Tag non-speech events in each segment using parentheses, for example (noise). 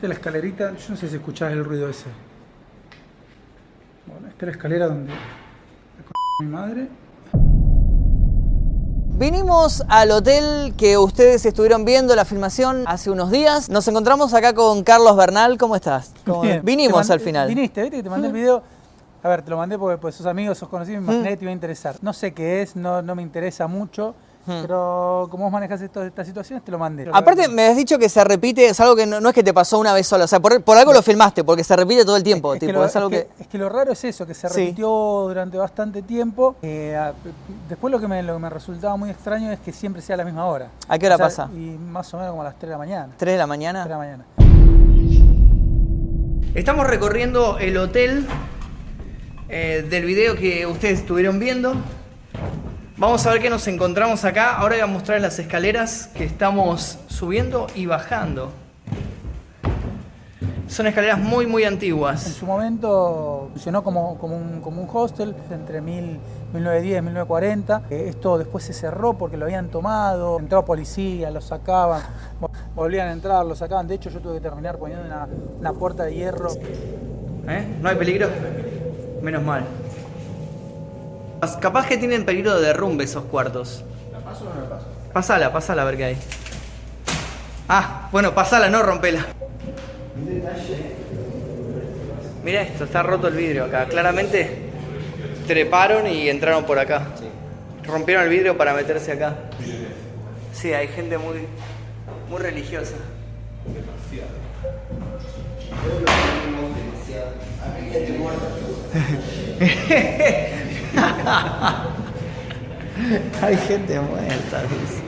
Esta es la escalerita, yo no sé si escuchás el ruido ese. Bueno, esta es la escalera donde mi madre. Vinimos al hotel que ustedes estuvieron viendo la filmación hace unos días. Nos encontramos acá con Carlos Bernal. ¿Cómo estás? ¿Cómo- Bien, (laughs) Vinimos mandé- al final. Viniste, ¿viste? que Te mandé el video. A ver, te lo mandé porque pues, sos amigo, sos conocido, me imaginé que te iba a interesar. No sé qué es, no, no me interesa mucho, pero como vos manejas esto- estas situaciones, te lo mandé. Aparte, me has dicho que se repite, es algo que no, no es que te pasó una vez sola, o sea, por, por algo lo filmaste, porque se repite todo el tiempo. Es que, tipo, lo, es algo es que. que- es que lo raro es eso, que se Sí. repitió durante bastante tiempo. Eh, después lo que, me, lo que me resultaba muy extraño es que siempre sea a la misma hora. ¿A qué hora pasa? Y más o menos como a las 3 de la mañana. 3 de la 3 mañana. de la mañana. Estamos recorriendo el hotel eh, del video que ustedes estuvieron viendo. Vamos a ver qué nos encontramos acá. Ahora voy a mostrar las escaleras que estamos subiendo y bajando. Son escaleras muy, muy En antiguas. su momento funcionó como, como, un, como un hostel entre mil- 1910 y 1940. Eh, esto después se cerró porque lo habían tomado. Entró policía, lo sacaban, vol- volvían a entrar, lo sacaban. De hecho, yo tuve que terminar poniendo una, una puerta de hierro. ¿Eh? ¿No hay peligro? Menos mal. Capaz que tienen peligro de derrumbe esos cuartos. ¿La paso o no la paso? Pasala, pasala a ver qué hay. Ah, bueno, pasala, no rompela. Mira esto, está roto el vidrio acá. Claramente treparon y entraron por acá. Rompieron el vidrio para meterse acá. Sí, hay gente muy, muy religiosa. (laughs) (laughs) Hay gente muerta, dice.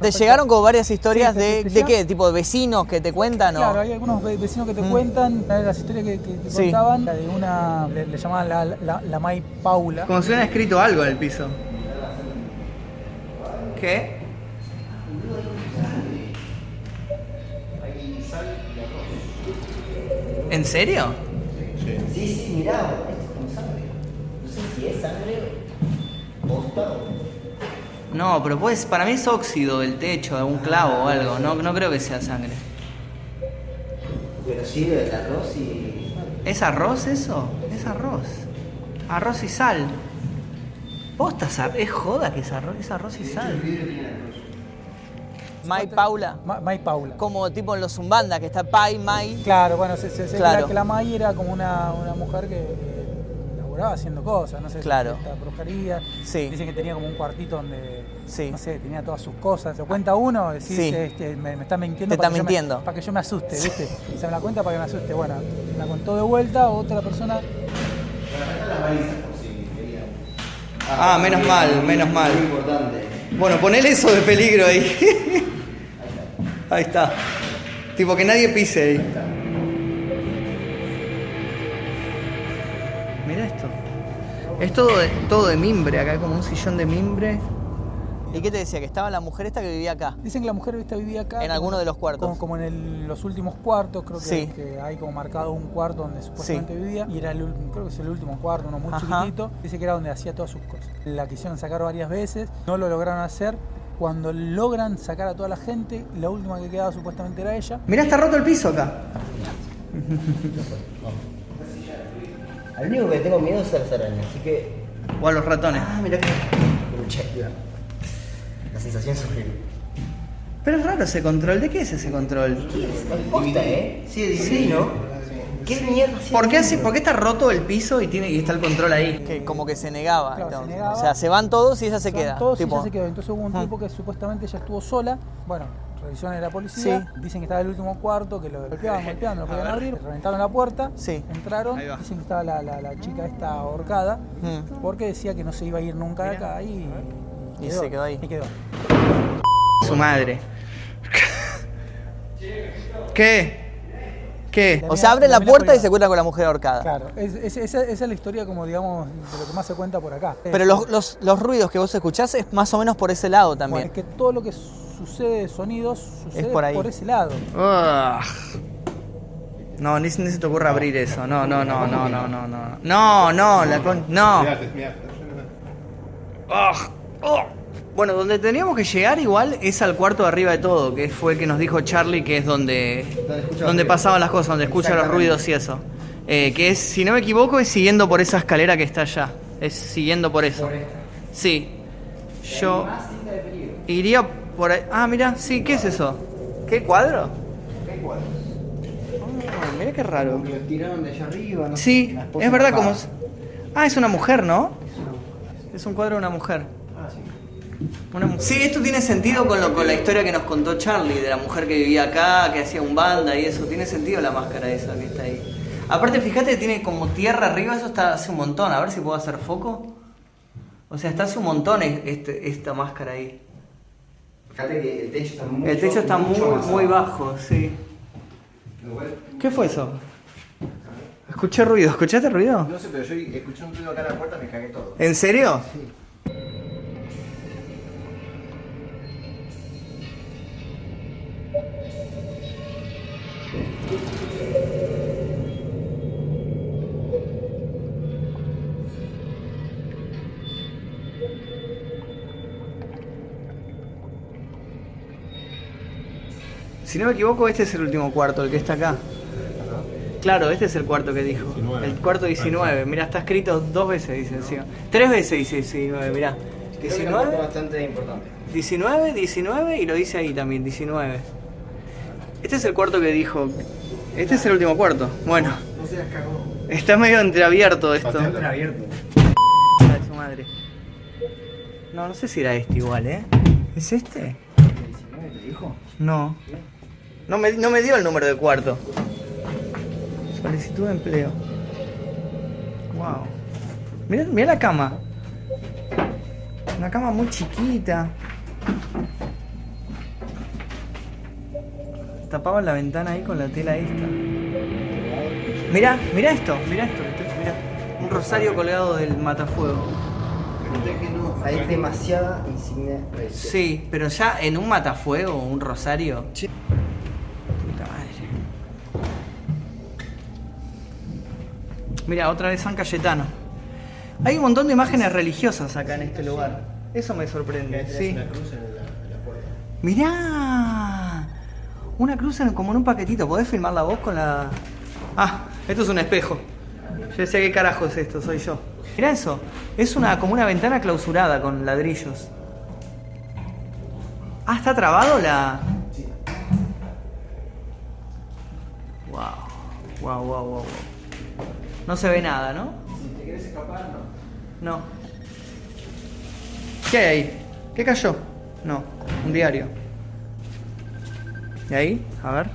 ¿Te llegaron como varias historias Sí, de, te de qué? ¿Tipo de vecinos que te cuentan o...? Claro, hay algunos ve- vecinos que te cuentan, una de las historias que, que te Sí. contaban, la de una, le, le llamaban la, la, la May Paula. Como si hubieran escrito algo en el piso. ¿Qué? ¿En serio? Mirá, esto es sangre. No sé si es sangre o. No, pero pues para mí es óxido del techo, de algún clavo o algo. No, no creo que sea sangre. Pero sí del arroz y. ¿Es arroz eso? Es arroz. Arroz y sal. Posta, sal- es joda que es arroz, es arroz y sal. Mai Paula. Ma- May Paula. Como tipo en los Zumbanda, que está Pai, Mai. Claro, bueno, se, se, se Claro. que la- que la May era como una, una mujer que, laburaba haciendo cosas, no sé, Claro. esta brujería. Sí. Dicen que tenía como un cuartito donde, Sí. no sé, tenía todas sus cosas. Lo cuenta uno, decís, Sí. este, me, me está mintiendo. Te para está que yo me- mintiendo. para que yo me asuste, ¿viste? Se me la cuenta para que me asuste. Bueno, la contó de vuelta, otra persona Ah, menos mal, menos mal. Muy importante. Bueno, ponele eso de peligro ahí. (laughs) Ahí está. Tipo que nadie pise ahí. Mira esto. Es todo de, todo de mimbre acá, como un sillón de mimbre. ¿Y qué te decía? Que estaba la mujer esta que vivía acá. Dicen que la mujer esta vivía acá. En alguno de los cuartos. Como, como en el- los últimos cuartos, creo que, Sí. que hay como marcado un cuarto donde supuestamente vivía. Y era el, creo que es el último cuarto, uno muy Ajá. chiquitito. Dice que era donde hacía todas sus cosas. La quisieron sacar varias veces, no lo lograron hacer. Cuando logran sacar a toda la gente, la última que quedaba supuestamente era ella. Mirá, está roto el piso acá. Al único que tengo miedo es a las arañas, así que. O a los ratones. Ah, mira que. La sensación es horrible. Pero es raro ese control. ¿De qué es ese control? Es posta, ¿eh? Sí, es divino. ¿Qué mierda hacía ¿Por qué, por qué está roto el piso y, tiene, y está el control ahí? Que como que se negaba. Claro, se entonces. negaba. O sea, se van todos y ella se queda. Todos y ella se quedó. Entonces hubo un Ah. tipo que supuestamente ella estuvo sola. Bueno, revisiones de la policía. Sí. Dicen que estaba en el último cuarto, que lo golpeaban, (laughs) golpeaban, no lo podían abrir. Reventaron la puerta. Sí. Entraron. Ahí va. Dicen que estaba la, la- la chica esta ahorcada. Mm. Porque decía que no se iba a ir nunca de acá y, Y se quedó ahí. Y quedó. Su madre. (laughs) ¿Qué? ¿Qué? O sea, abre la puerta y se encuentra con la mujer ahorcada. Claro, es- es- esa, esa es la historia como digamos de lo que más se cuenta por acá. Pero los, los, los ruidos que vos escuchás es más o menos por ese lado Bueno, también. es que todo lo que sucede de sonidos sucede por ahí. ese lado. Ugh. No, ni, ni se te ocurra abrir eso. No, no, no, no, no, no, no. No, no, la con... No. Ugh. Ugh. Bueno, donde teníamos que llegar igual es al cuarto de arriba de todo, que fue el que nos dijo Charlie, que es donde, Donde pasaban las cosas, donde escucha los ruidos y eso. Eh, que es, si no me equivoco, es siguiendo por esa escalera que está allá. Es siguiendo por eso. Por. Sí. Yo iría por ahí. Ah, mira, sí, ¿qué es eso? ¿Qué cuadro? ¿Qué cuadros? Ah, mira qué raro. Como que los tiraron de allá arriba. No sé, Sí, es verdad como... Ah, es una mujer, ¿no? Es un cuadro de una mujer. Sí. Una Sí, esto tiene sentido con, lo, con la historia que nos contó Charlie, de la mujer que vivía acá, que hacía un banda y eso. Tiene sentido la máscara esa que está ahí. Aparte, fíjate, tiene como tierra arriba, eso está hace un montón. A ver si puedo hacer foco. O sea, está hace un montón es- este- esta máscara ahí. Fíjate que el techo está muy El techo está muy, mucho muy bajo, sí. ¿Qué fue eso? Escuché ruido, ¿escuchaste ruido? No sé, pero yo escuché un ruido acá a la puerta y me cagué todo. ¿En serio? Sí. Si no me equivoco, este es el último cuarto, el que está acá. Claro, este es el cuarto que dijo. 19. El cuarto 19. Mira, está escrito dos veces, dice encima. Tres veces dice 19, mirá. Creo que es un cuarto 19, bastante importante. 19, 19 y lo dice ahí también, 19. Este es el cuarto que dijo. Este es el último cuarto. Bueno, No seas cagón. está medio entreabierto esto. Bastante abierto. Ay, su madre. No, no sé si era este igual, ¿eh? ¿Es este? ¿El 19 te dijo? No. No me, no me dio el número de cuarto. Solicitud de empleo. Wow. Mira, mira la cama. Una cama muy chiquita. Tapaban la ventana ahí con la tela esta. Mira, mira esto, mira esto, mira. Un rosario colgado del matafuego. Hay demasiada insignia. Sí, pero ya en un matafuego, un rosario. Puta madre. Mira, otra vez San Cayetano. Hay un montón de imágenes religiosas acá en este lugar. Eso me sorprende. Sí. Mirá. Una cruz en- como en un paquetito. ¿Podés filmarla vos con la.? Ah, esto es un espejo. Yo decía, ¿qué carajo es esto? Soy yo. Mirá eso. Es una como una ventana clausurada con ladrillos. Ah, ¿está trabado la...? Wow. Wow, wow, wow, wow. No se ve nada, ¿no? Si te quieres escapar, no. No. ¿Qué hay ahí? ¿Qué cayó? No, un diario. ¿Y ahí? A ver.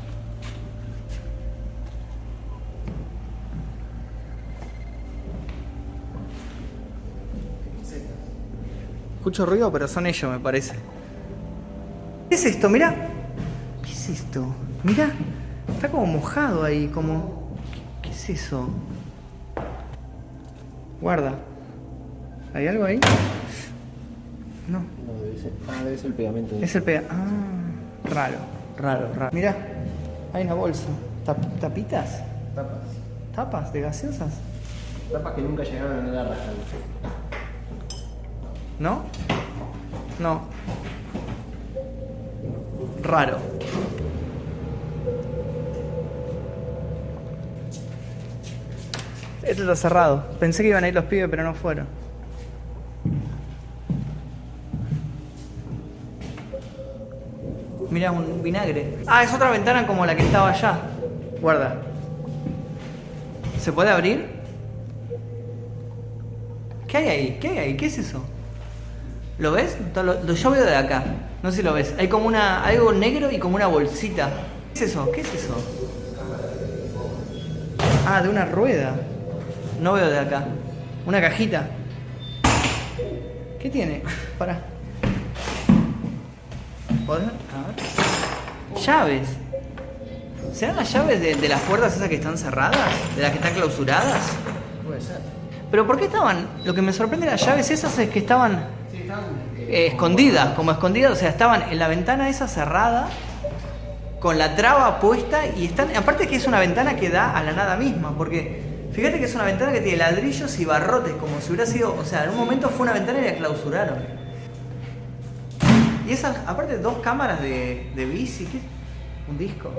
Escucho ruido, pero son ellos, me parece. ¿Qué es esto? Mira. ¿Qué es esto? Mira. Está como mojado ahí, como... ¿Qué, qué es eso? Guarda. ¿Hay algo ahí? No. No, debe ser, ah, debe ser el pegamento. Es el pega. Ah, raro, raro, raro. Mira, hay una bolsa. Tap- ¿Tapitas? Tapas. ¿Tapas de gaseosas? Tapas que nunca llegaron a la raja. ¿No? No. Raro. Esto está cerrado. Pensé que iban a ir los pibes, pero no fueron. Mira, un vinagre. Ah, es otra ventana como la que estaba allá. Guarda. ¿Se puede abrir? ¿Qué hay ahí? ¿Qué hay ahí? ¿Qué es eso? ¿Lo ves? Lo- yo veo de acá. No sé si lo ves. Hay como una. algo negro y como una bolsita. ¿Qué es eso? ¿Qué es eso? Ah, de una rueda. No veo de acá. Una cajita. ¿Qué tiene? Para. ¿Podés? A ver. Llaves. ¿Serán las llaves de, de las puertas esas que están cerradas? ¿De las que están clausuradas? Puede ser. Pero ¿por qué estaban? Lo que me sorprende de las llaves esas es que estaban Sí, están. eh, escondidas, como escondidas, o sea, estaban en la ventana esa cerrada, con la traba puesta y están. Aparte que es una ventana que da a la nada misma, porque fíjate que es una ventana que tiene ladrillos y barrotes, como si hubiera sido. O sea, en un momento fue una ventana y la clausuraron. Y esas, aparte, dos cámaras de, de bici, ¿qué? Un disco.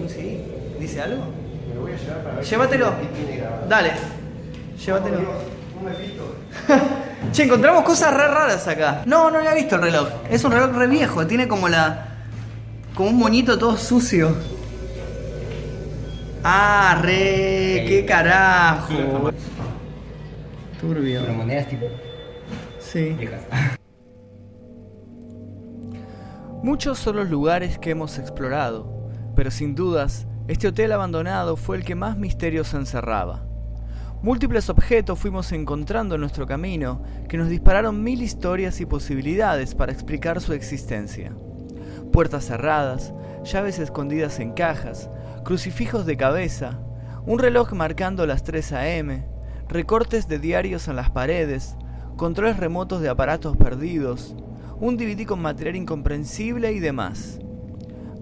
Un CD. ¿Dice algo? Me lo voy a llevar para ver Llévatelo. Dale. Llévatelo. Un Mephisto. (laughs) Che, encontramos cosas re raras acá. No, no había visto el reloj. Es un reloj re viejo. Tiene como la. como un moñito todo sucio. Ah, re. qué carajo. Turbio. Pero monedas tipo Sí. viejas. Muchos son los lugares que hemos explorado, pero sin dudas, este hotel abandonado fue el que más misterios encerraba. Múltiples objetos fuimos encontrando en nuestro camino que nos dispararon mil historias y posibilidades para explicar su existencia. Puertas cerradas, llaves escondidas en cajas, crucifijos de cabeza, un reloj marcando las 3 a.m., recortes de diarios en las paredes, controles remotos de aparatos perdidos, un DVD con material incomprensible y demás.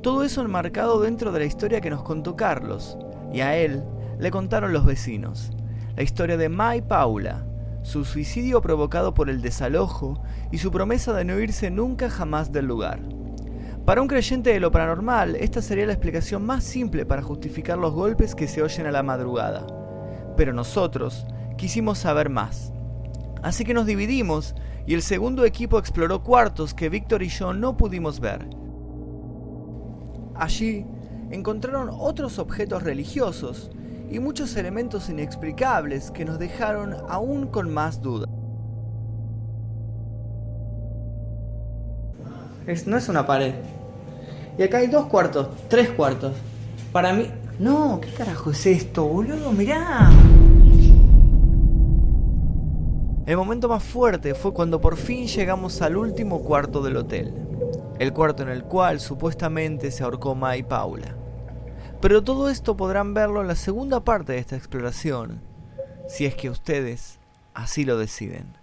Todo eso enmarcado dentro de la historia que nos contó Carlos, y a él le contaron los vecinos. La historia de Mai Paula, su suicidio provocado por el desalojo y su promesa de no irse nunca jamás del lugar. Para un creyente de lo paranormal, esta sería la explicación más simple para justificar los golpes que se oyen a la madrugada. Pero nosotros quisimos saber más. Así que nos dividimos y el segundo equipo exploró cuartos que Víctor y yo no pudimos ver. Allí encontraron otros objetos religiosos y muchos elementos inexplicables que nos dejaron aún con más dudas. No es una pared. Y acá hay dos cuartos, tres cuartos. Para mí... No, ¿qué carajo es esto, boludo? Mirá. El momento más fuerte fue cuando por fin llegamos al último cuarto del hotel. El cuarto en el cual supuestamente se ahorcó Mai Paula. Pero todo esto podrán verlo en la segunda parte de esta exploración, si es que ustedes así lo deciden.